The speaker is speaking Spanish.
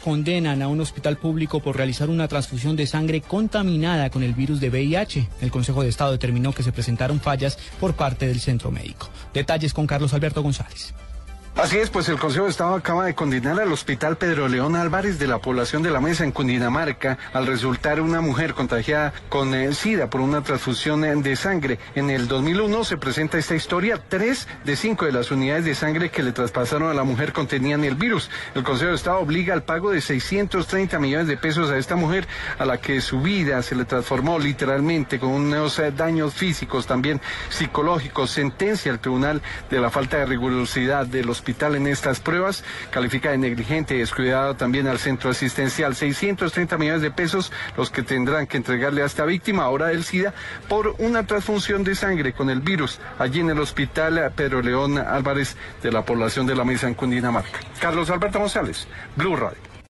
Condenan a un hospital público por realizar una transfusión de sangre contaminada con el virus de VIH. El Consejo de Estado determinó que se presentaron fallas por parte del centro médico. Detalles con Carlos Alberto González. Así es, pues el Consejo de Estado acaba de condenar al Hospital Pedro León Álvarez de la población de la Mesa en Cundinamarca al resultar una mujer contagiada con eh, SIDA por una transfusión eh, de sangre. En el 2001 se presenta esta historia. Tres de cinco de las unidades de sangre que le traspasaron a la mujer contenían el virus. El Consejo de Estado obliga al pago de 630 millones de pesos a esta mujer a la que su vida se le transformó literalmente con unos eh, daños físicos, también psicológicos. Sentencia al Tribunal de la falta de rigurosidad del hospital en estas pruebas, califica de negligente y descuidado también al centro asistencial. 630 millones de pesos los que tendrán que entregarle a esta víctima ahora del SIDA por una transfusión de sangre con el virus allí en el hospital Pedro León Álvarez de la población de la Mesa en Cundinamarca. Carlos Alberto González, Blue Radio.